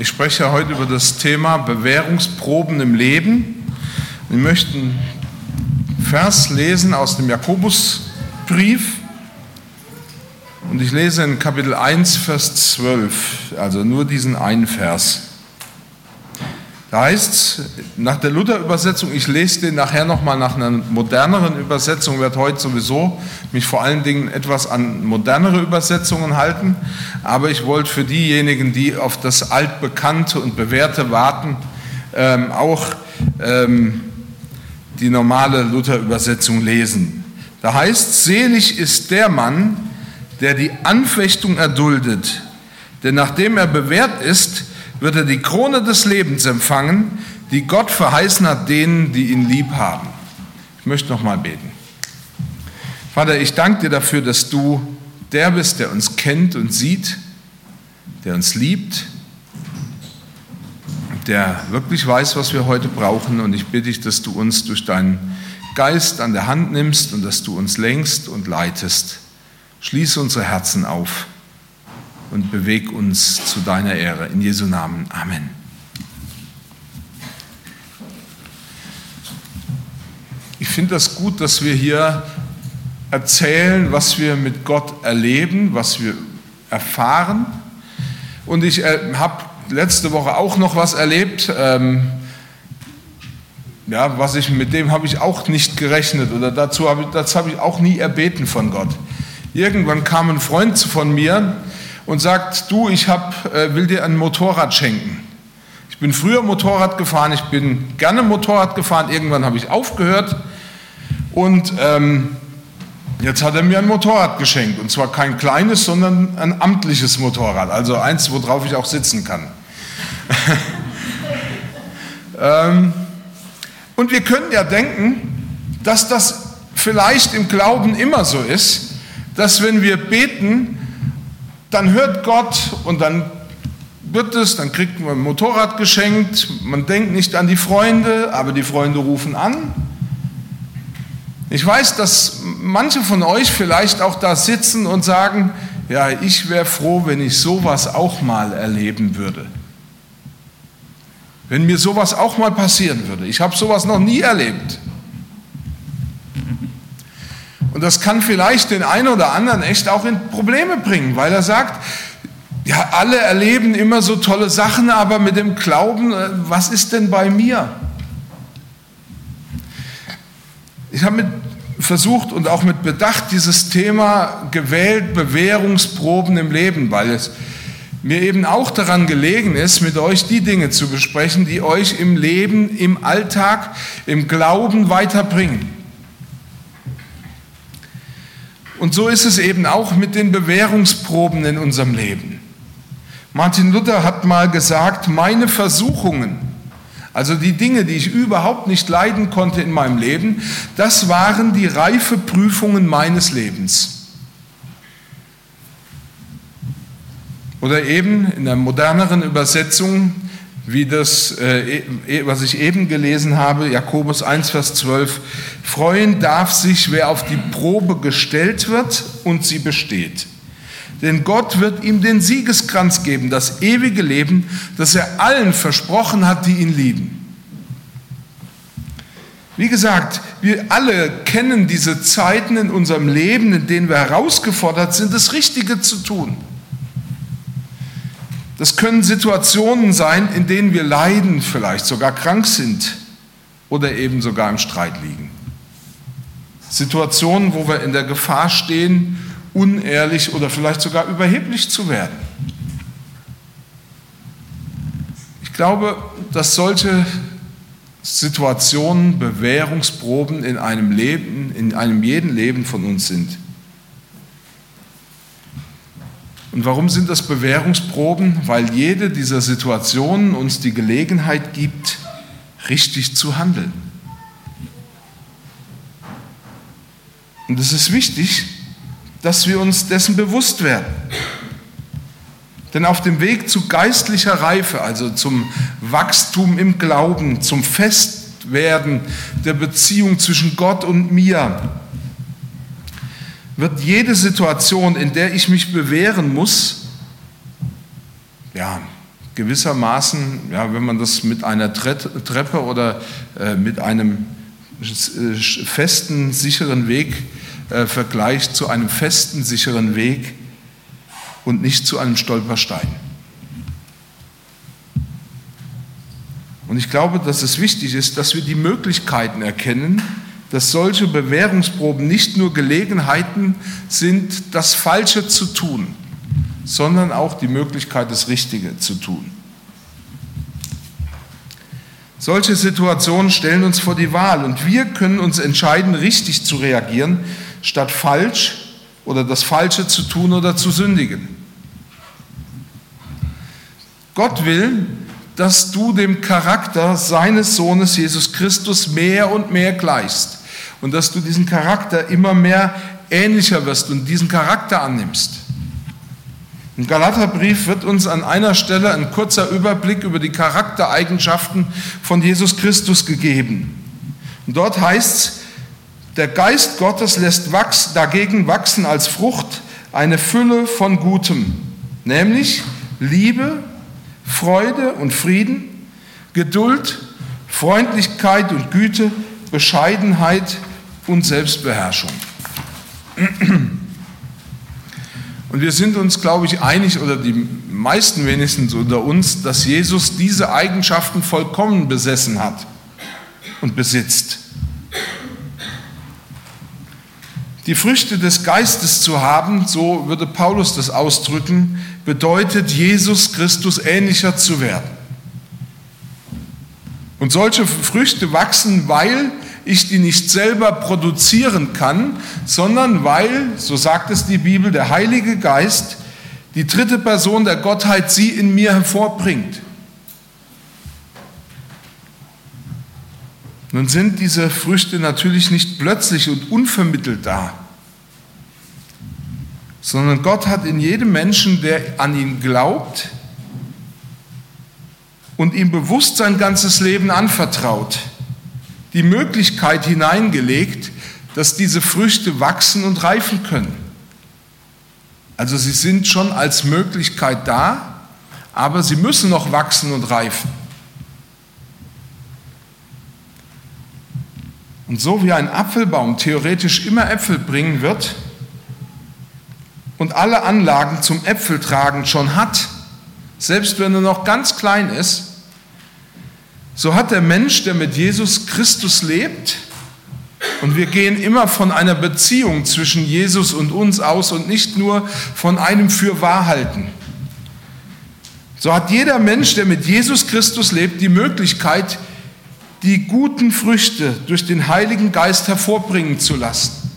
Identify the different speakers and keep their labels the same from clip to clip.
Speaker 1: Ich spreche heute über das Thema Bewährungsproben im Leben. Wir möchten Vers lesen aus dem Jakobusbrief. Und ich lese in Kapitel 1, Vers 12, also nur diesen einen Vers. Da heißt es nach der Luther-Übersetzung, ich lese den nachher nochmal nach einer moderneren Übersetzung, werde heute sowieso mich vor allen Dingen etwas an modernere Übersetzungen halten, aber ich wollte für diejenigen, die auf das altbekannte und bewährte warten, ähm, auch ähm, die normale Luther-Übersetzung lesen. Da heißt, selig ist der Mann, der die Anfechtung erduldet, denn nachdem er bewährt ist, wird er die Krone des Lebens empfangen, die Gott verheißen hat denen, die ihn lieb haben. Ich möchte noch mal beten. Vater, ich danke dir dafür, dass du der bist, der uns kennt und sieht, der uns liebt, der wirklich weiß, was wir heute brauchen. Und ich bitte dich, dass du uns durch deinen Geist an der Hand nimmst und dass du uns lenkst und leitest. Schließe unsere Herzen auf und beweg uns zu deiner Ehre. In Jesu Namen. Amen. Ich finde das gut, dass wir hier erzählen, was wir mit Gott erleben, was wir erfahren. Und ich äh, habe letzte Woche auch noch was erlebt. Ähm, ja, was ich mit dem habe ich auch nicht gerechnet oder dazu habe ich, das habe ich auch nie erbeten von Gott. Irgendwann kam ein Freund von mir, und sagt, du, ich hab, äh, will dir ein Motorrad schenken. Ich bin früher Motorrad gefahren, ich bin gerne Motorrad gefahren, irgendwann habe ich aufgehört und ähm, jetzt hat er mir ein Motorrad geschenkt und zwar kein kleines, sondern ein amtliches Motorrad, also eins, worauf ich auch sitzen kann. ähm, und wir können ja denken, dass das vielleicht im Glauben immer so ist, dass wenn wir beten, dann hört Gott und dann wird es, dann kriegt man ein Motorrad geschenkt, man denkt nicht an die Freunde, aber die Freunde rufen an. Ich weiß, dass manche von euch vielleicht auch da sitzen und sagen, ja, ich wäre froh, wenn ich sowas auch mal erleben würde. Wenn mir sowas auch mal passieren würde. Ich habe sowas noch nie erlebt. Und das kann vielleicht den einen oder anderen echt auch in Probleme bringen, weil er sagt, ja, alle erleben immer so tolle Sachen, aber mit dem Glauben, äh, was ist denn bei mir? Ich habe mit versucht und auch mit Bedacht dieses Thema gewählt, Bewährungsproben im Leben, weil es mir eben auch daran gelegen ist, mit euch die Dinge zu besprechen, die euch im Leben, im Alltag, im Glauben weiterbringen. Und so ist es eben auch mit den Bewährungsproben in unserem Leben. Martin Luther hat mal gesagt, meine Versuchungen, also die Dinge, die ich überhaupt nicht leiden konnte in meinem Leben, das waren die reife Prüfungen meines Lebens. Oder eben in der moderneren Übersetzung, wie das, äh, e, was ich eben gelesen habe, Jakobus 1, Vers 12, freuen darf sich, wer auf die Probe gestellt wird und sie besteht. Denn Gott wird ihm den Siegeskranz geben, das ewige Leben, das er allen versprochen hat, die ihn lieben. Wie gesagt, wir alle kennen diese Zeiten in unserem Leben, in denen wir herausgefordert sind, das Richtige zu tun. Das können Situationen sein, in denen wir leiden, vielleicht sogar krank sind oder eben sogar im Streit liegen. Situationen, wo wir in der Gefahr stehen, unehrlich oder vielleicht sogar überheblich zu werden. Ich glaube, dass solche Situationen Bewährungsproben in einem Leben, in einem jeden Leben von uns sind. Und warum sind das Bewährungsproben? Weil jede dieser Situationen uns die Gelegenheit gibt, richtig zu handeln. Und es ist wichtig, dass wir uns dessen bewusst werden. Denn auf dem Weg zu geistlicher Reife, also zum Wachstum im Glauben, zum Festwerden der Beziehung zwischen Gott und mir, wird jede Situation, in der ich mich bewähren muss, ja, gewissermaßen, ja, wenn man das mit einer Treppe oder äh, mit einem äh, festen, sicheren Weg äh, vergleicht, zu einem festen, sicheren Weg und nicht zu einem Stolperstein. Und ich glaube, dass es wichtig ist, dass wir die Möglichkeiten erkennen, dass solche Bewährungsproben nicht nur Gelegenheiten sind, das Falsche zu tun, sondern auch die Möglichkeit, das Richtige zu tun. Solche Situationen stellen uns vor die Wahl und wir können uns entscheiden, richtig zu reagieren, statt falsch oder das Falsche zu tun oder zu sündigen. Gott will, dass du dem Charakter seines Sohnes Jesus Christus mehr und mehr gleichst und dass du diesen Charakter immer mehr ähnlicher wirst und diesen Charakter annimmst. Im Galaterbrief wird uns an einer Stelle ein kurzer Überblick über die Charaktereigenschaften von Jesus Christus gegeben. Und dort heißt es, der Geist Gottes lässt wachs, dagegen wachsen als Frucht eine Fülle von Gutem, nämlich Liebe, Freude und Frieden, Geduld, Freundlichkeit und Güte, Bescheidenheit und Selbstbeherrschung. Und wir sind uns, glaube ich, einig, oder die meisten wenigstens unter uns, dass Jesus diese Eigenschaften vollkommen besessen hat und besitzt. Die Früchte des Geistes zu haben, so würde Paulus das ausdrücken, bedeutet, Jesus Christus ähnlicher zu werden. Und solche Früchte wachsen, weil ich die nicht selber produzieren kann, sondern weil, so sagt es die Bibel, der Heilige Geist, die dritte Person der Gottheit, sie in mir hervorbringt. Nun sind diese Früchte natürlich nicht plötzlich und unvermittelt da, sondern Gott hat in jedem Menschen, der an ihn glaubt und ihm bewusst sein ganzes Leben anvertraut, die Möglichkeit hineingelegt, dass diese Früchte wachsen und reifen können. Also sie sind schon als Möglichkeit da, aber sie müssen noch wachsen und reifen. Und so wie ein Apfelbaum theoretisch immer Äpfel bringen wird und alle Anlagen zum Äpfeltragen schon hat, selbst wenn er noch ganz klein ist, so hat der Mensch, der mit Jesus Christus lebt, und wir gehen immer von einer Beziehung zwischen Jesus und uns aus und nicht nur von einem Fürwahrhalten. So hat jeder Mensch, der mit Jesus Christus lebt, die Möglichkeit, die guten Früchte durch den Heiligen Geist hervorbringen zu lassen.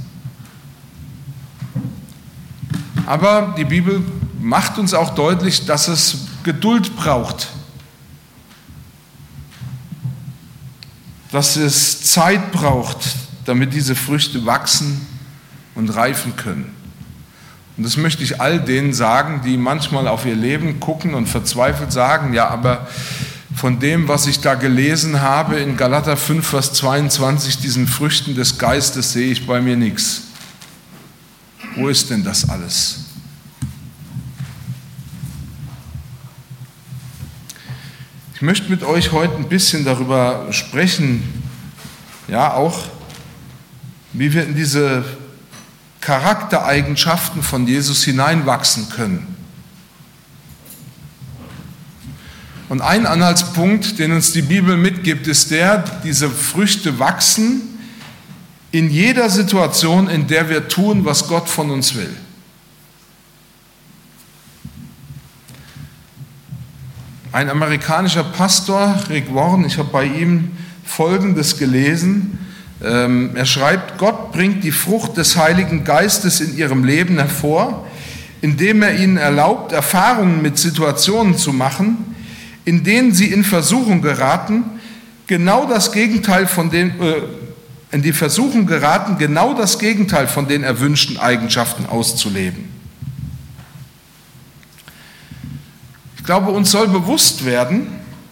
Speaker 1: Aber die Bibel macht uns auch deutlich, dass es Geduld braucht dass es Zeit braucht, damit diese Früchte wachsen und reifen können. Und das möchte ich all denen sagen, die manchmal auf ihr Leben gucken und verzweifelt sagen, ja, aber von dem, was ich da gelesen habe in Galater 5, Vers 22, diesen Früchten des Geistes sehe ich bei mir nichts. Wo ist denn das alles? Ich möchte mit euch heute ein bisschen darüber sprechen, ja, auch wie wir in diese Charaktereigenschaften von Jesus hineinwachsen können. Und ein Anhaltspunkt, den uns die Bibel mitgibt, ist der, diese Früchte wachsen in jeder Situation, in der wir tun, was Gott von uns will. Ein amerikanischer Pastor, Rick Warren, ich habe bei ihm Folgendes gelesen. Ähm, er schreibt, Gott bringt die Frucht des Heiligen Geistes in ihrem Leben hervor, indem er ihnen erlaubt, Erfahrungen mit Situationen zu machen, in denen sie in Versuchung geraten, genau das Gegenteil von den, äh, in die Versuchung geraten, genau das Gegenteil von den erwünschten Eigenschaften auszuleben. Ich glaube, uns soll bewusst werden,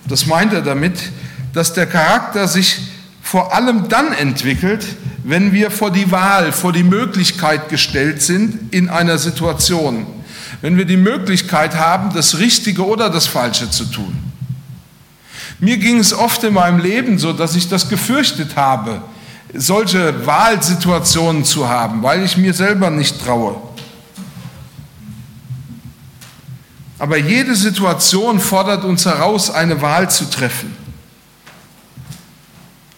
Speaker 1: das meint er damit, dass der Charakter sich vor allem dann entwickelt, wenn wir vor die Wahl, vor die Möglichkeit gestellt sind in einer Situation. wenn wir die Möglichkeit haben, das Richtige oder das Falsche zu tun. Mir ging es oft in meinem Leben so, dass ich das gefürchtet habe, solche Wahlsituationen zu haben, weil ich mir selber nicht traue. Aber jede Situation fordert uns heraus, eine Wahl zu treffen.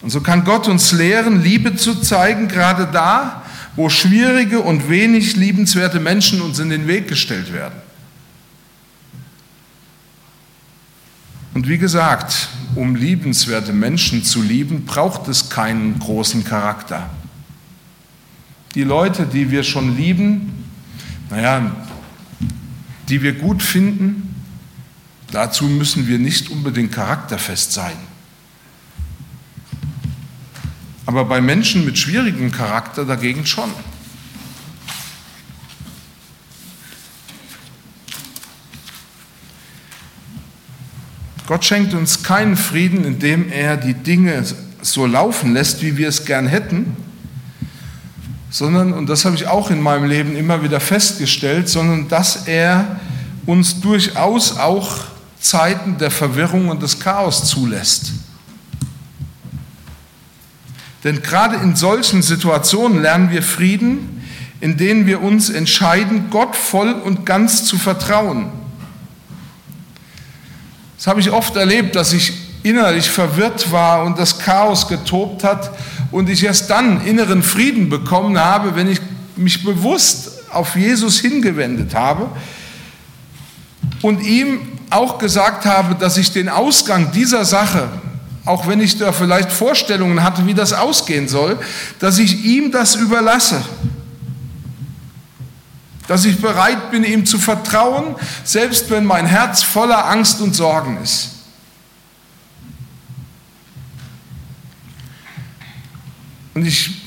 Speaker 1: Und so kann Gott uns lehren, Liebe zu zeigen, gerade da, wo schwierige und wenig liebenswerte Menschen uns in den Weg gestellt werden. Und wie gesagt, um liebenswerte Menschen zu lieben, braucht es keinen großen Charakter. Die Leute, die wir schon lieben, naja, die wir gut finden, dazu müssen wir nicht unbedingt charakterfest sein. Aber bei Menschen mit schwierigem Charakter dagegen schon. Gott schenkt uns keinen Frieden, indem er die Dinge so laufen lässt, wie wir es gern hätten, sondern, und das habe ich auch in meinem Leben immer wieder festgestellt, sondern dass er uns durchaus auch Zeiten der Verwirrung und des Chaos zulässt. Denn gerade in solchen Situationen lernen wir Frieden, in denen wir uns entscheiden, Gott voll und ganz zu vertrauen. Das habe ich oft erlebt, dass ich innerlich verwirrt war und das Chaos getobt hat und ich erst dann inneren Frieden bekommen habe, wenn ich mich bewusst auf Jesus hingewendet habe und ihm auch gesagt habe, dass ich den Ausgang dieser Sache, auch wenn ich da vielleicht Vorstellungen hatte, wie das ausgehen soll, dass ich ihm das überlasse. Dass ich bereit bin, ihm zu vertrauen, selbst wenn mein Herz voller Angst und Sorgen ist. Und ich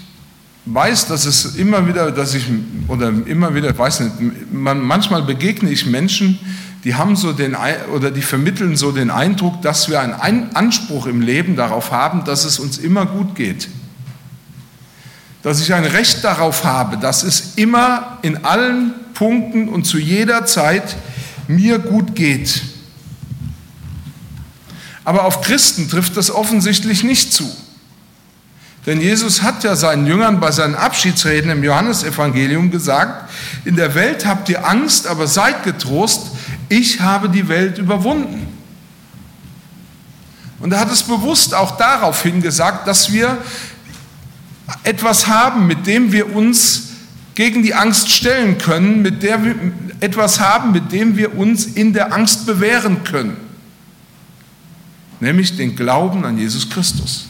Speaker 1: weiß, dass es immer wieder, dass ich, oder immer wieder, weiß nicht, man, manchmal begegne ich Menschen, die haben so den, oder die vermitteln so den Eindruck, dass wir einen Anspruch im Leben darauf haben, dass es uns immer gut geht. Dass ich ein Recht darauf habe, dass es immer in allen Punkten und zu jeder Zeit mir gut geht. Aber auf Christen trifft das offensichtlich nicht zu. Denn Jesus hat ja seinen Jüngern bei seinen Abschiedsreden im Johannesevangelium gesagt, in der Welt habt ihr Angst, aber seid getrost, ich habe die Welt überwunden. Und er hat es bewusst auch darauf hingesagt, dass wir etwas haben, mit dem wir uns gegen die Angst stellen können, mit der wir etwas haben, mit dem wir uns in der Angst bewähren können, nämlich den Glauben an Jesus Christus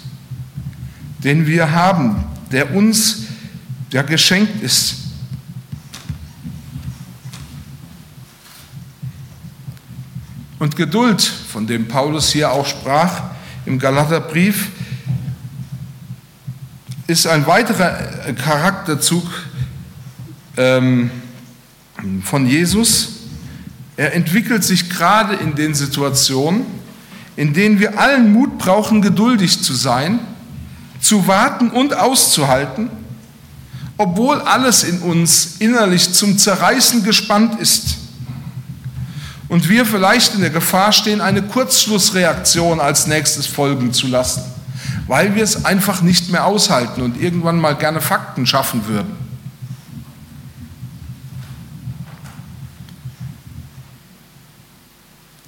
Speaker 1: den wir haben, der uns ja geschenkt ist. Und Geduld, von dem Paulus hier auch sprach im Galaterbrief, ist ein weiterer Charakterzug ähm, von Jesus. Er entwickelt sich gerade in den Situationen, in denen wir allen Mut brauchen, geduldig zu sein zu warten und auszuhalten, obwohl alles in uns innerlich zum Zerreißen gespannt ist und wir vielleicht in der Gefahr stehen, eine Kurzschlussreaktion als nächstes folgen zu lassen, weil wir es einfach nicht mehr aushalten und irgendwann mal gerne Fakten schaffen würden.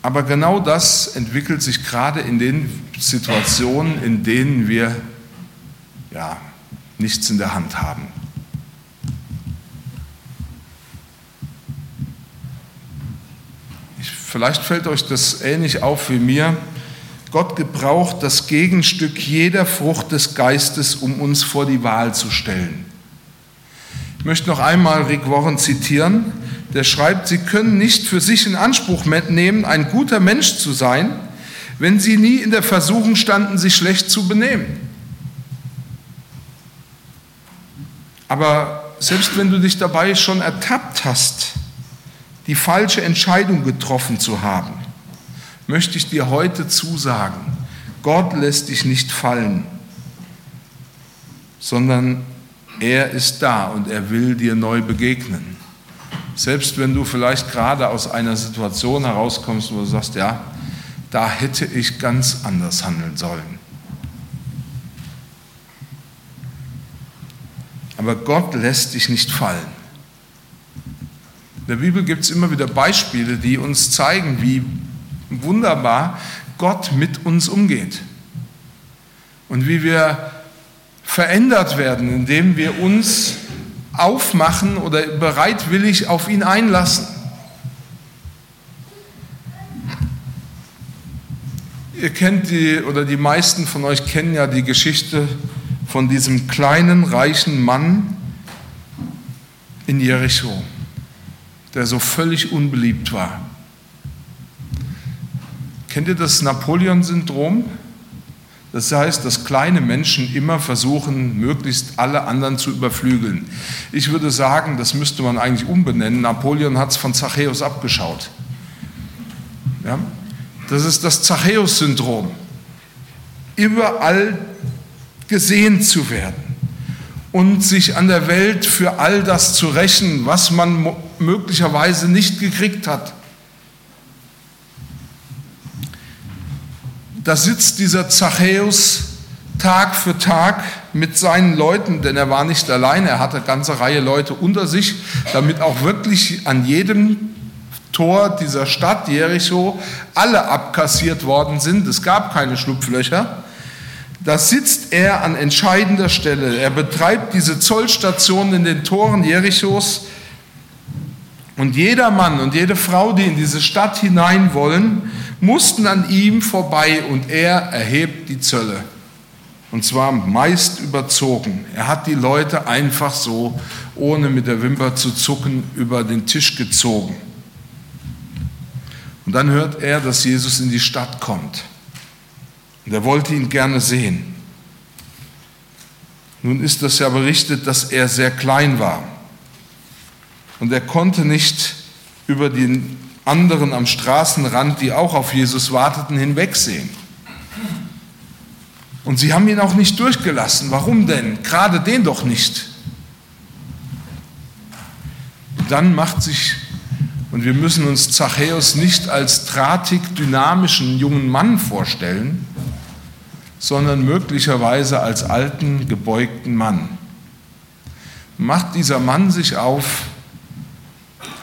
Speaker 1: Aber genau das entwickelt sich gerade in den Situationen, in denen wir ja, nichts in der Hand haben. Ich, vielleicht fällt euch das ähnlich auf wie mir. Gott gebraucht das Gegenstück jeder Frucht des Geistes, um uns vor die Wahl zu stellen. Ich möchte noch einmal Rick Warren zitieren. Der schreibt, Sie können nicht für sich in Anspruch nehmen, ein guter Mensch zu sein, wenn Sie nie in der Versuchung standen, sich schlecht zu benehmen. Aber selbst wenn du dich dabei schon ertappt hast, die falsche Entscheidung getroffen zu haben, möchte ich dir heute zusagen, Gott lässt dich nicht fallen, sondern er ist da und er will dir neu begegnen. Selbst wenn du vielleicht gerade aus einer Situation herauskommst, wo du sagst, ja, da hätte ich ganz anders handeln sollen. Aber Gott lässt dich nicht fallen. In der Bibel gibt es immer wieder Beispiele, die uns zeigen, wie wunderbar Gott mit uns umgeht. Und wie wir verändert werden, indem wir uns aufmachen oder bereitwillig auf ihn einlassen. Ihr kennt die, oder die meisten von euch kennen ja die Geschichte von diesem kleinen, reichen Mann in Jericho, der so völlig unbeliebt war. Kennt ihr das Napoleon-Syndrom? Das heißt, dass kleine Menschen immer versuchen, möglichst alle anderen zu überflügeln. Ich würde sagen, das müsste man eigentlich umbenennen. Napoleon hat es von Zachäus abgeschaut. Ja? Das ist das Zachäus-Syndrom. Überall gesehen zu werden und sich an der Welt für all das zu rächen, was man möglicherweise nicht gekriegt hat. Da sitzt dieser Zachäus Tag für Tag mit seinen Leuten, denn er war nicht allein, er hatte eine ganze Reihe Leute unter sich, damit auch wirklich an jedem Tor dieser Stadt Jericho alle abkassiert worden sind. Es gab keine Schlupflöcher. Da sitzt er an entscheidender Stelle. Er betreibt diese Zollstation in den Toren Jerichos. Und jeder Mann und jede Frau, die in diese Stadt hinein wollen, mussten an ihm vorbei und er erhebt die Zölle. Und zwar meist überzogen. Er hat die Leute einfach so, ohne mit der Wimper zu zucken, über den Tisch gezogen. Und dann hört er, dass Jesus in die Stadt kommt. Und er wollte ihn gerne sehen. Nun ist das ja berichtet, dass er sehr klein war. Und er konnte nicht über den anderen am Straßenrand, die auch auf Jesus warteten, hinwegsehen. Und sie haben ihn auch nicht durchgelassen. Warum denn? Gerade den doch nicht. Dann macht sich, und wir müssen uns Zachäus nicht als drahtig dynamischen jungen Mann vorstellen, sondern möglicherweise als alten, gebeugten Mann. Macht dieser Mann sich auf,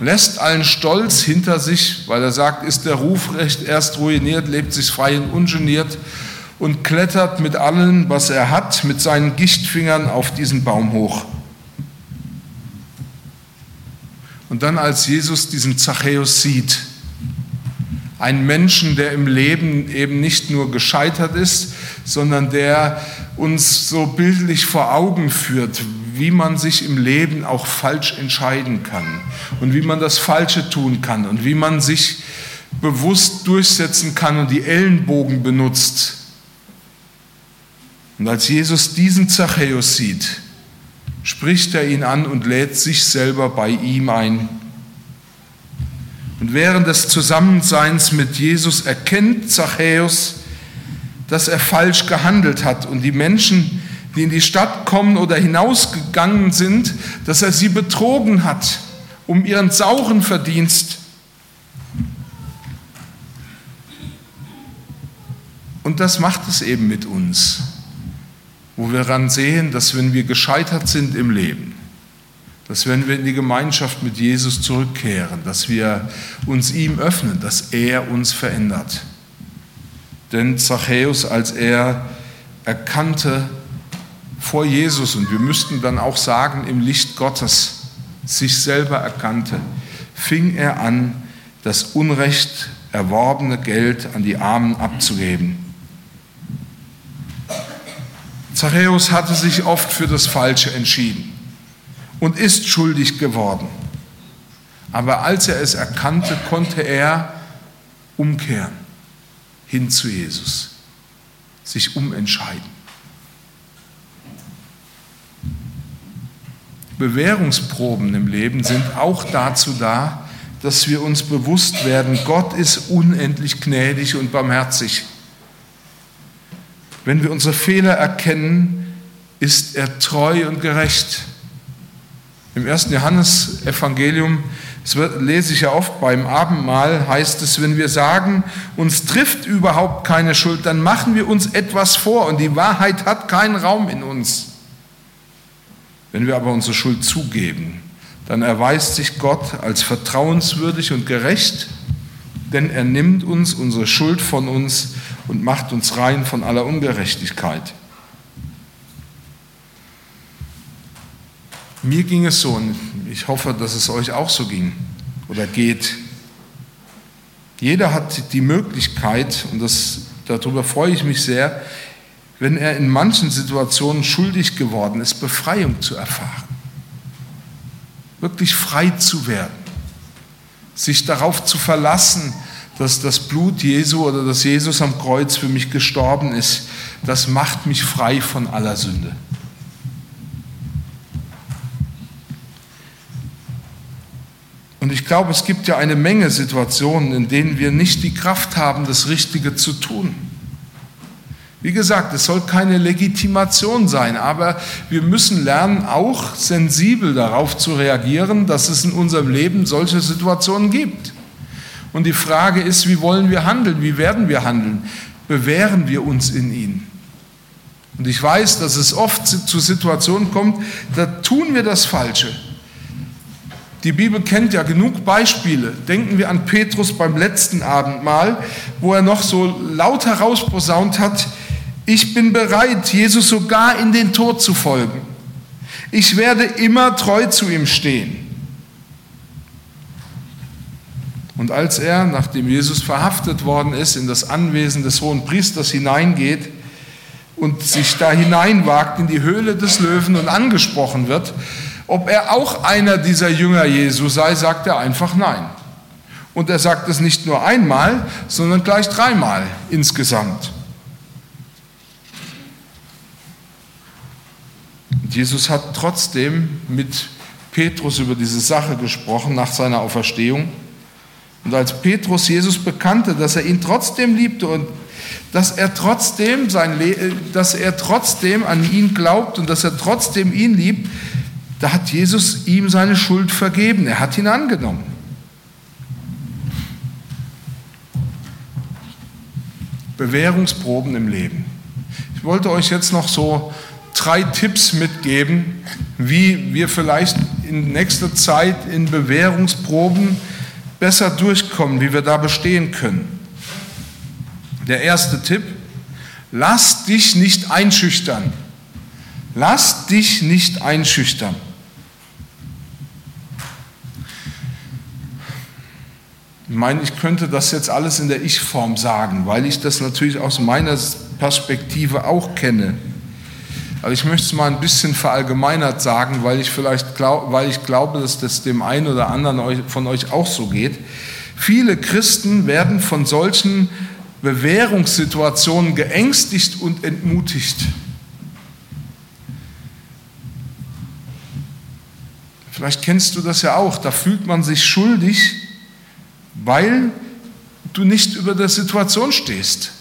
Speaker 1: lässt allen Stolz hinter sich, weil er sagt, ist der Ruf recht erst ruiniert, lebt sich frei und ungeniert und klettert mit allem, was er hat, mit seinen Gichtfingern auf diesen Baum hoch. Und dann, als Jesus diesen Zachäus sieht, einen Menschen, der im Leben eben nicht nur gescheitert ist, sondern der uns so bildlich vor Augen führt, wie man sich im Leben auch falsch entscheiden kann und wie man das Falsche tun kann und wie man sich bewusst durchsetzen kann und die Ellenbogen benutzt. Und als Jesus diesen Zachäus sieht, spricht er ihn an und lädt sich selber bei ihm ein. Und während des Zusammenseins mit Jesus erkennt Zachäus, dass er falsch gehandelt hat und die Menschen, die in die Stadt kommen oder hinausgegangen sind, dass er sie betrogen hat um ihren sauren Verdienst. Und das macht es eben mit uns, wo wir daran sehen, dass wenn wir gescheitert sind im Leben, dass wenn wir in die Gemeinschaft mit Jesus zurückkehren, dass wir uns ihm öffnen, dass er uns verändert. Denn Zachäus, als er erkannte vor Jesus, und wir müssten dann auch sagen im Licht Gottes, sich selber erkannte, fing er an, das Unrecht erworbene Geld an die Armen abzugeben. Zachäus hatte sich oft für das Falsche entschieden und ist schuldig geworden. Aber als er es erkannte, konnte er umkehren hin zu Jesus, sich umentscheiden. Bewährungsproben im Leben sind auch dazu da, dass wir uns bewusst werden, Gott ist unendlich gnädig und barmherzig. Wenn wir unsere Fehler erkennen, ist er treu und gerecht. Im ersten Johannesevangelium, Das lese ich ja oft beim Abendmahl, heißt es, wenn wir sagen, uns trifft überhaupt keine Schuld, dann machen wir uns etwas vor und die Wahrheit hat keinen Raum in uns. Wenn wir aber unsere Schuld zugeben, dann erweist sich Gott als vertrauenswürdig und gerecht, denn er nimmt uns unsere Schuld von uns und macht uns rein von aller Ungerechtigkeit. Mir ging es so und ich hoffe, dass es euch auch so ging oder geht. Jeder hat die Möglichkeit, und das, darüber freue ich mich sehr, wenn er in manchen Situationen schuldig geworden ist, Befreiung zu erfahren. Wirklich frei zu werden. Sich darauf zu verlassen, dass das Blut Jesu oder dass Jesus am Kreuz für mich gestorben ist, das macht mich frei von aller Sünde. Und ich glaube, es gibt ja eine Menge Situationen, in denen wir nicht die Kraft haben, das Richtige zu tun. Wie gesagt, es soll keine Legitimation sein, aber wir müssen lernen, auch sensibel darauf zu reagieren, dass es in unserem Leben solche Situationen gibt. Und die Frage ist, wie wollen wir handeln? Wie werden wir handeln? Bewähren wir uns in ihnen? Und ich weiß, dass es oft zu Situationen kommt, da tun wir das Falsche. Die Bibel kennt ja genug Beispiele. Denken wir an Petrus beim letzten Abendmahl, wo er noch so laut herausposaunt hat, ich bin bereit, Jesus sogar in den Tod zu folgen. Ich werde immer treu zu ihm stehen. Und als er, nachdem Jesus verhaftet worden ist, in das Anwesen des hohen Priesters hineingeht und sich da hineinwagt in die Höhle des Löwen und angesprochen wird, ob er auch einer dieser Jünger Jesu sei, sagt er einfach nein. Und er sagt es nicht nur einmal, sondern gleich dreimal insgesamt. Und Jesus hat trotzdem mit Petrus über diese Sache gesprochen nach seiner Auferstehung. Und als Petrus Jesus bekannte, dass er ihn trotzdem liebte und dass er trotzdem sein dass er trotzdem an ihn glaubt und dass er trotzdem ihn liebt, da hat Jesus ihm seine Schuld vergeben. Er hat ihn angenommen. Bewährungsproben im Leben. Ich wollte euch jetzt noch so drei Tipps mitgeben, wie wir vielleicht in nächster Zeit in Bewährungsproben besser durchkommen, wie wir da bestehen können. Der erste Tipp, lass dich nicht einschüchtern. Lass dich nicht einschüchtern. Ich meine, ich könnte das jetzt alles in der Ich-Form sagen, weil ich das natürlich aus meiner Perspektive auch kenne. Aber ich möchte es mal ein bisschen verallgemeinert sagen, weil ich vielleicht glaub, weil ich glaube, dass das dem einen oder anderen von euch auch so geht. Viele Christen werden von solchen Bewährungssituationen geängstigt und entmutigt. Vielleicht kennst du das ja auch, da fühlt man sich schuldig, weil du nicht über der Situation stehst.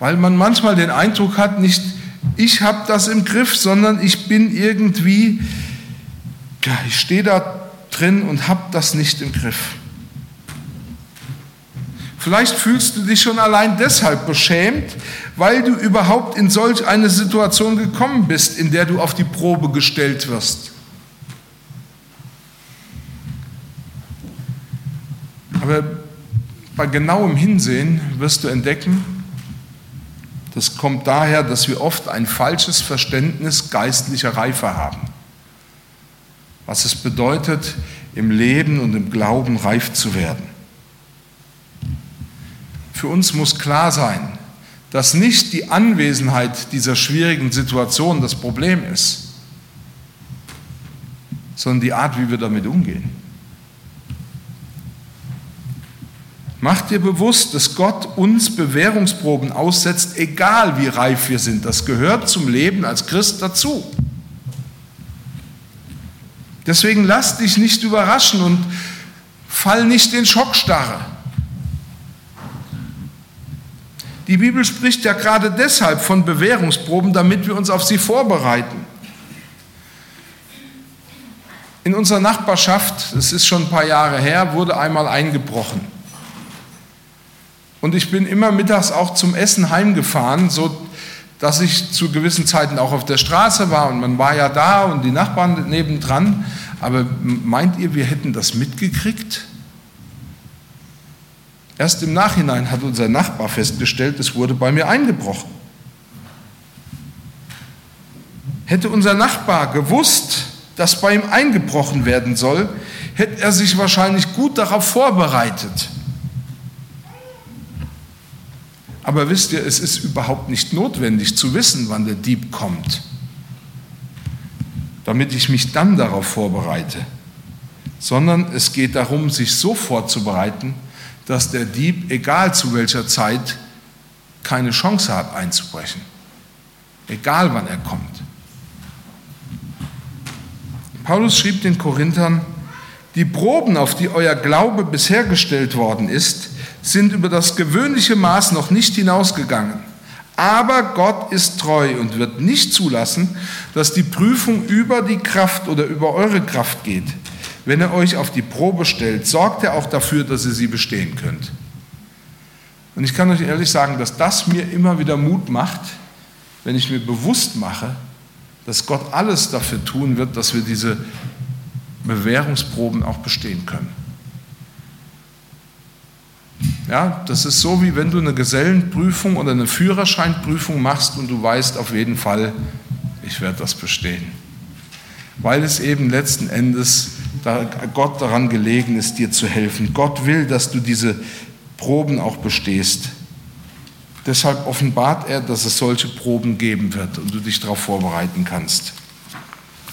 Speaker 1: Weil man manchmal den Eindruck hat, nicht ich habe das im Griff, sondern ich bin irgendwie, ja, ich stehe da drin und habe das nicht im Griff. Vielleicht fühlst du dich schon allein deshalb beschämt, weil du überhaupt in solch eine Situation gekommen bist, in der du auf die Probe gestellt wirst. Aber bei genauem Hinsehen wirst du entdecken, das kommt daher, dass wir oft ein falsches Verständnis geistlicher Reife haben. Was es bedeutet, im Leben und im Glauben reif zu werden. Für uns muss klar sein, dass nicht die Anwesenheit dieser schwierigen Situation das Problem ist, sondern die Art, wie wir damit umgehen. Mach dir bewusst, dass Gott uns Bewährungsproben aussetzt, egal wie reif wir sind. Das gehört zum Leben als Christ dazu. Deswegen lass dich nicht überraschen und fall nicht in Schockstarre. Die Bibel spricht ja gerade deshalb von Bewährungsproben, damit wir uns auf sie vorbereiten. In unserer Nachbarschaft, es ist schon ein paar Jahre her, wurde einmal eingebrochen. Und ich bin immer mittags auch zum Essen heimgefahren, so dass ich zu gewissen Zeiten auch auf der Straße war und man war ja da und die Nachbarn nebendran. Aber meint ihr, wir hätten das mitgekriegt? Erst im Nachhinein hat unser Nachbar festgestellt, es wurde bei mir eingebrochen. Hätte unser Nachbar gewusst, dass bei ihm eingebrochen werden soll, hätte er sich wahrscheinlich gut darauf vorbereitet. Aber wisst ihr, es ist überhaupt nicht notwendig zu wissen, wann der Dieb kommt, damit ich mich dann darauf vorbereite, sondern es geht darum, sich so vorzubereiten, dass der Dieb, egal zu welcher Zeit, keine Chance hat einzubrechen, egal wann er kommt. Paulus schrieb den Korinthern, die Proben, auf die euer Glaube bisher gestellt worden ist, sind über das gewöhnliche Maß noch nicht hinausgegangen. Aber Gott ist treu und wird nicht zulassen, dass die Prüfung über die Kraft oder über eure Kraft geht. Wenn er euch auf die Probe stellt, sorgt er auch dafür, dass ihr sie bestehen könnt. Und ich kann euch ehrlich sagen, dass das mir immer wieder Mut macht, wenn ich mir bewusst mache, dass Gott alles dafür tun wird, dass wir diese Bewährungsproben auch bestehen können. Ja, das ist so, wie wenn du eine Gesellenprüfung oder eine Führerscheinprüfung machst und du weißt auf jeden Fall, ich werde das bestehen. Weil es eben letzten Endes Gott daran gelegen ist, dir zu helfen. Gott will, dass du diese Proben auch bestehst. Deshalb offenbart er, dass es solche Proben geben wird und du dich darauf vorbereiten kannst.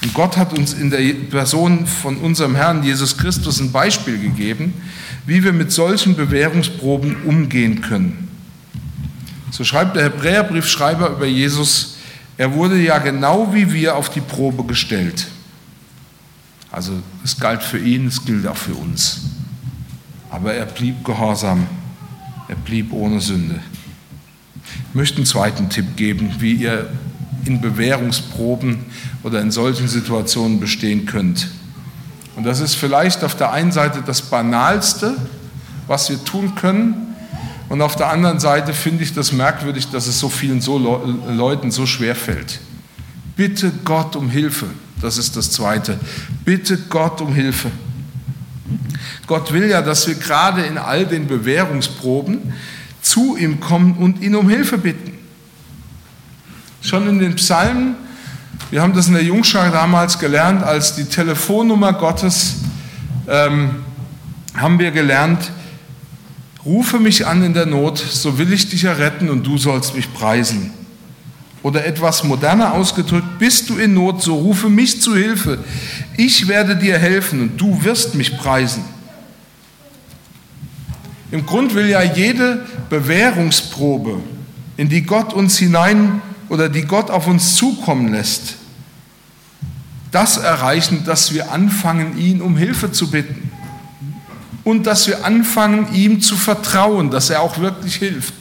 Speaker 1: Und Gott hat uns in der Person von unserem Herrn Jesus Christus ein Beispiel gegeben, wie wir mit solchen Bewährungsproben umgehen können. So schreibt der Hebräerbriefschreiber über Jesus, er wurde ja genau wie wir auf die Probe gestellt. Also es galt für ihn, es gilt auch für uns. Aber er blieb gehorsam, er blieb ohne Sünde. Ich möchte einen zweiten Tipp geben, wie ihr in Bewährungsproben oder in solchen Situationen bestehen könnt. Und das ist vielleicht auf der einen Seite das Banalste, was wir tun können. Und auf der anderen Seite finde ich das merkwürdig, dass es so vielen so Leuten so schwer fällt. Bitte Gott um Hilfe. Das ist das Zweite. Bitte Gott um Hilfe. Gott will ja, dass wir gerade in all den Bewährungsproben zu ihm kommen und ihn um Hilfe bitten. Schon in den Psalmen wir haben das in der Jungschar damals gelernt, als die Telefonnummer Gottes ähm, haben wir gelernt, rufe mich an in der Not, so will ich dich erretten und du sollst mich preisen. Oder etwas moderner ausgedrückt, bist du in Not, so rufe mich zu Hilfe. Ich werde dir helfen und du wirst mich preisen. Im Grund will ja jede Bewährungsprobe, in die Gott uns hinein oder die Gott auf uns zukommen lässt, das erreichen, dass wir anfangen, ihn um Hilfe zu bitten. Und dass wir anfangen, ihm zu vertrauen, dass er auch wirklich hilft.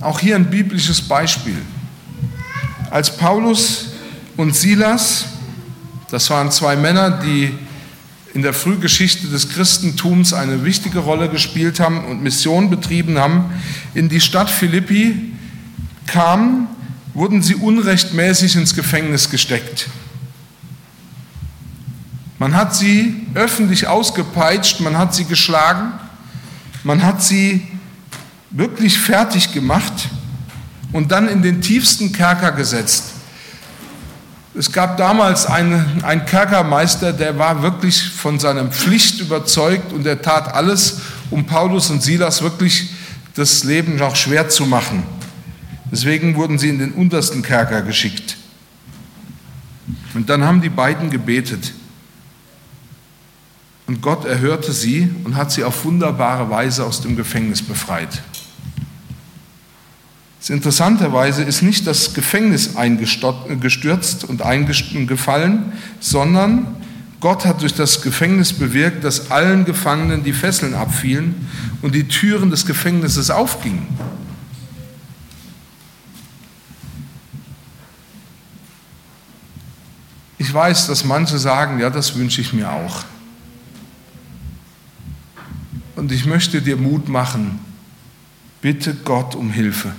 Speaker 1: Auch hier ein biblisches Beispiel. Als Paulus und Silas, das waren zwei Männer, die in der Frühgeschichte des Christentums eine wichtige Rolle gespielt haben und Mission betrieben haben, in die Stadt Philippi kamen, wurden sie unrechtmäßig ins Gefängnis gesteckt. Man hat sie öffentlich ausgepeitscht, man hat sie geschlagen, man hat sie wirklich fertig gemacht und dann in den tiefsten Kerker gesetzt. Es gab damals einen, einen Kerkermeister, der war wirklich von seiner Pflicht überzeugt und er tat alles, um Paulus und Silas wirklich das Leben noch schwer zu machen. Deswegen wurden sie in den untersten Kerker geschickt. Und dann haben die beiden gebetet. Und Gott erhörte sie und hat sie auf wunderbare Weise aus dem Gefängnis befreit. Interessanterweise ist nicht das Gefängnis eingestürzt und eingefallen, sondern Gott hat durch das Gefängnis bewirkt, dass allen Gefangenen die Fesseln abfielen und die Türen des Gefängnisses aufgingen. weiß, dass manche sagen, ja, das wünsche ich mir auch. Und ich möchte dir Mut machen, bitte Gott um Hilfe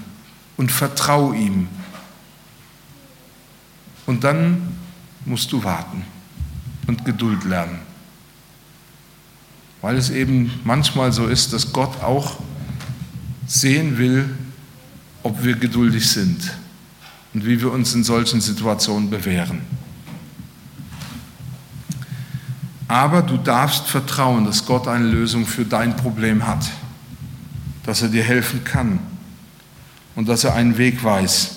Speaker 1: und vertrau ihm. Und dann musst du warten und Geduld lernen. Weil es eben manchmal so ist, dass Gott auch sehen will, ob wir geduldig sind und wie wir uns in solchen Situationen bewähren. Aber du darfst vertrauen, dass Gott eine Lösung für dein Problem hat, dass er dir helfen kann und dass er einen Weg weiß.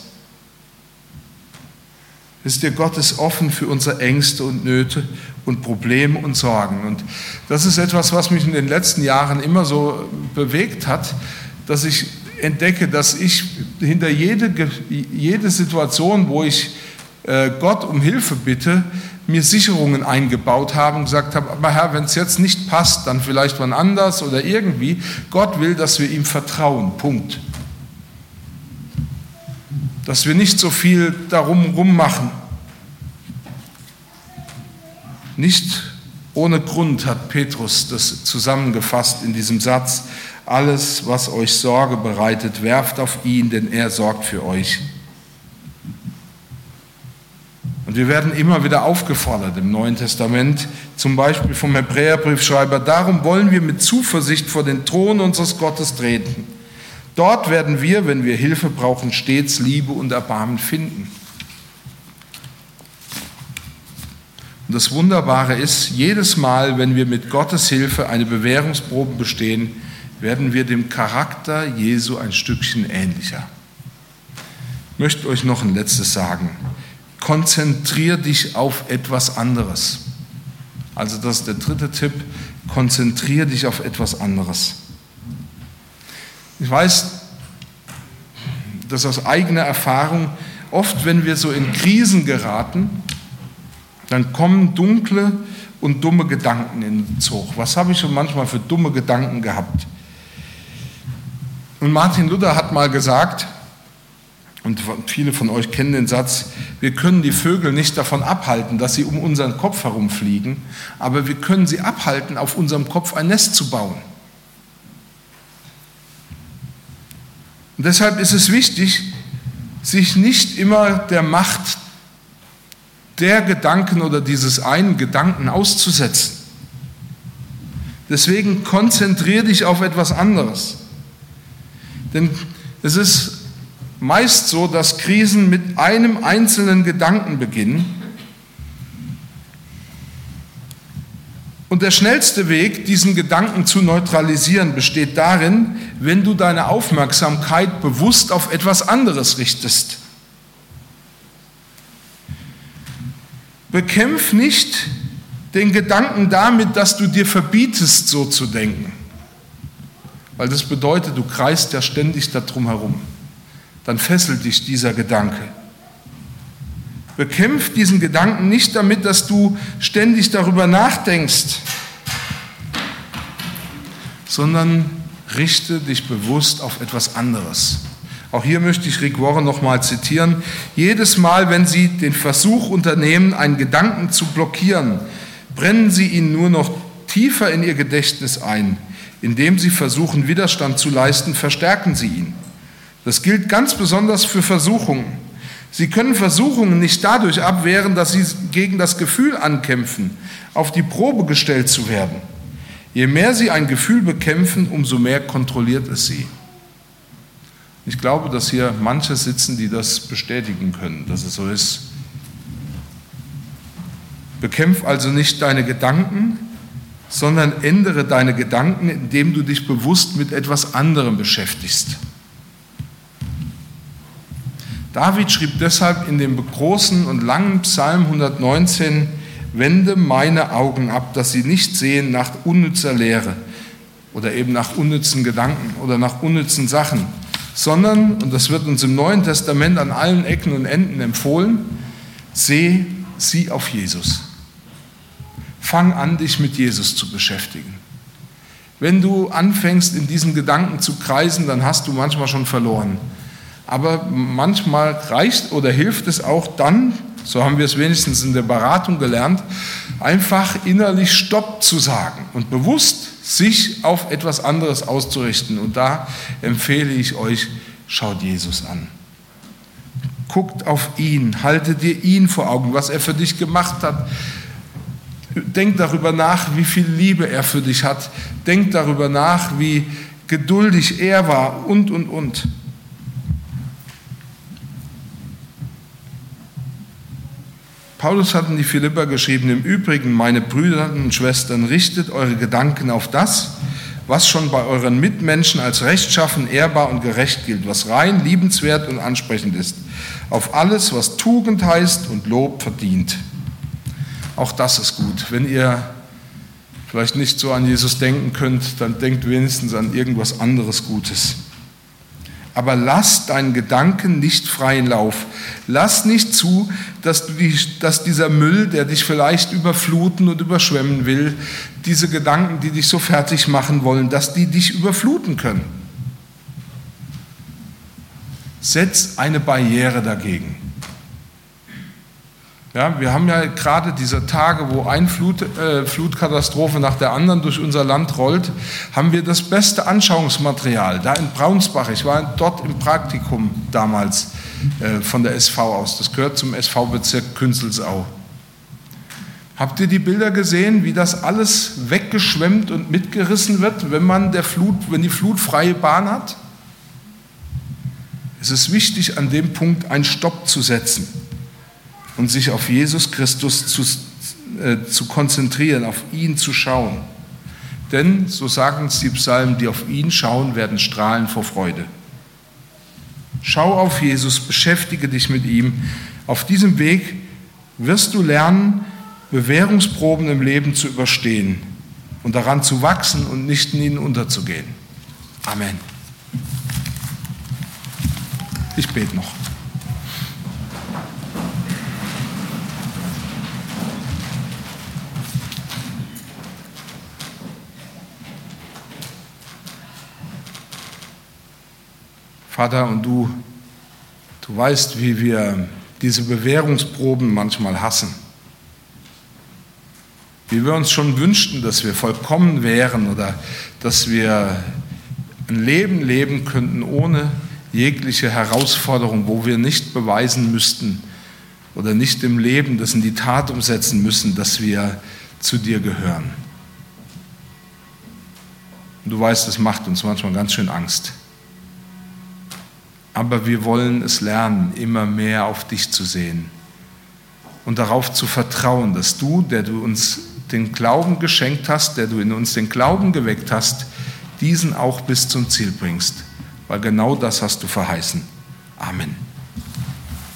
Speaker 1: Wisst ihr, Gott ist offen für unsere Ängste und Nöte und Probleme und Sorgen. Und das ist etwas, was mich in den letzten Jahren immer so bewegt hat, dass ich entdecke, dass ich hinter jede, jede Situation, wo ich äh, Gott um Hilfe bitte, mir Sicherungen eingebaut habe und gesagt habe, aber Herr, wenn es jetzt nicht passt, dann vielleicht wann anders oder irgendwie. Gott will, dass wir ihm vertrauen. Punkt. Dass wir nicht so viel darum rummachen. Nicht ohne Grund hat Petrus das zusammengefasst in diesem Satz. Alles, was euch Sorge bereitet, werft auf ihn, denn er sorgt für euch. Und wir werden immer wieder aufgefordert im Neuen Testament, zum Beispiel vom Hebräerbriefschreiber, darum wollen wir mit Zuversicht vor den Thron unseres Gottes treten. Dort werden wir, wenn wir Hilfe brauchen, stets Liebe und Erbarmen finden. Und das Wunderbare ist, jedes Mal, wenn wir mit Gottes Hilfe eine Bewährungsprobe bestehen, werden wir dem Charakter Jesu ein Stückchen ähnlicher. Ich möchte euch noch ein letztes sagen konzentrier dich auf etwas anderes. Also das ist der dritte Tipp, konzentrier dich auf etwas anderes. Ich weiß, dass aus eigener Erfahrung, oft wenn wir so in Krisen geraten, dann kommen dunkle und dumme Gedanken in den Zug. Was habe ich schon manchmal für dumme Gedanken gehabt? Und Martin Luther hat mal gesagt, und viele von euch kennen den Satz, wir können die Vögel nicht davon abhalten, dass sie um unseren Kopf herumfliegen, aber wir können sie abhalten, auf unserem Kopf ein Nest zu bauen. Und deshalb ist es wichtig, sich nicht immer der Macht der Gedanken oder dieses einen Gedanken auszusetzen. Deswegen konzentriere dich auf etwas anderes. Denn es ist meist so, dass Krisen mit einem einzelnen Gedanken beginnen. Und der schnellste Weg, diesen Gedanken zu neutralisieren, besteht darin, wenn du deine Aufmerksamkeit bewusst auf etwas anderes richtest. Bekämpf nicht den Gedanken damit, dass du dir verbietest, so zu denken. Weil das bedeutet, du kreist ja ständig darum herum dann fesselt dich dieser Gedanke. Bekämpf diesen Gedanken nicht damit, dass du ständig darüber nachdenkst, sondern richte dich bewusst auf etwas anderes. Auch hier möchte ich Rick Warren nochmal zitieren. Jedes Mal, wenn Sie den Versuch unternehmen, einen Gedanken zu blockieren, brennen Sie ihn nur noch tiefer in Ihr Gedächtnis ein. Indem Sie versuchen, Widerstand zu leisten, verstärken Sie ihn. Das gilt ganz besonders für Versuchungen. Sie können Versuchungen nicht dadurch abwehren, dass sie gegen das Gefühl ankämpfen, auf die Probe gestellt zu werden. Je mehr sie ein Gefühl bekämpfen, umso mehr kontrolliert es sie. Ich glaube, dass hier manche sitzen, die das bestätigen können, dass es so ist. Bekämpf also nicht deine Gedanken, sondern ändere deine Gedanken, indem du dich bewusst mit etwas anderem beschäftigst. David schrieb deshalb in dem großen und langen Psalm 119, wende meine Augen ab, dass sie nicht sehen nach unnützer Lehre oder eben nach unnützen Gedanken oder nach unnützen Sachen, sondern, und das wird uns im Neuen Testament an allen Ecken und Enden empfohlen, seh sie auf Jesus. Fang an, dich mit Jesus zu beschäftigen. Wenn du anfängst, in diesen Gedanken zu kreisen, dann hast du manchmal schon verloren. Aber manchmal reicht oder hilft es auch dann, so haben wir es wenigstens in der Beratung gelernt, einfach innerlich Stopp zu sagen und bewusst sich auf etwas anderes auszurichten. Und da empfehle ich euch, schaut Jesus an. Guckt auf ihn, haltet dir ihn vor Augen, was er für dich gemacht hat. Denk darüber nach, wie viel Liebe er für dich hat. Denk darüber nach, wie geduldig er war und, und, und. Paulus hat in die Philipper geschrieben, im Übrigen, meine Brüder und Schwestern, richtet eure Gedanken auf das, was schon bei euren Mitmenschen als rechtschaffen, ehrbar und gerecht gilt, was rein, liebenswert und ansprechend ist, auf alles, was Tugend heißt und Lob verdient. Auch das ist gut. Wenn ihr vielleicht nicht so an Jesus denken könnt, dann denkt wenigstens an irgendwas anderes Gutes. Aber lass deinen Gedanken nicht freien Lauf. Lass nicht zu, dass, du die, dass dieser Müll, der dich vielleicht überfluten und überschwemmen will, diese Gedanken, die dich so fertig machen wollen, dass die dich überfluten können. Setz eine Barriere dagegen. Ja, wir haben ja gerade diese Tage, wo eine Flut, äh, Flutkatastrophe nach der anderen durch unser Land rollt, haben wir das beste Anschauungsmaterial. Da in Braunsbach, ich war dort im Praktikum damals äh, von der SV aus, das gehört zum SV-Bezirk Künzelsau. Habt ihr die Bilder gesehen, wie das alles weggeschwemmt und mitgerissen wird, wenn man der Flut, wenn die Flut freie Bahn hat? Es ist wichtig, an dem Punkt einen Stopp zu setzen und sich auf Jesus Christus zu, äh, zu konzentrieren, auf ihn zu schauen. Denn, so sagen es die Psalmen, die auf ihn schauen, werden strahlen vor Freude. Schau auf Jesus, beschäftige dich mit ihm. Auf diesem Weg wirst du lernen, Bewährungsproben im Leben zu überstehen und daran zu wachsen und nicht in ihnen unterzugehen. Amen. Ich bete noch. Vater, und du, du weißt, wie wir diese Bewährungsproben manchmal hassen. Wie wir uns schon wünschten, dass wir vollkommen wären oder dass wir ein Leben leben könnten ohne jegliche Herausforderung, wo wir nicht beweisen müssten oder nicht im Leben das in die Tat umsetzen müssen, dass wir zu dir gehören. Und du weißt, das macht uns manchmal ganz schön Angst. Aber wir wollen es lernen, immer mehr auf dich zu sehen und darauf zu vertrauen, dass du, der du uns den Glauben geschenkt hast, der du in uns den Glauben geweckt hast, diesen auch bis zum Ziel bringst, weil genau das hast du verheißen. Amen.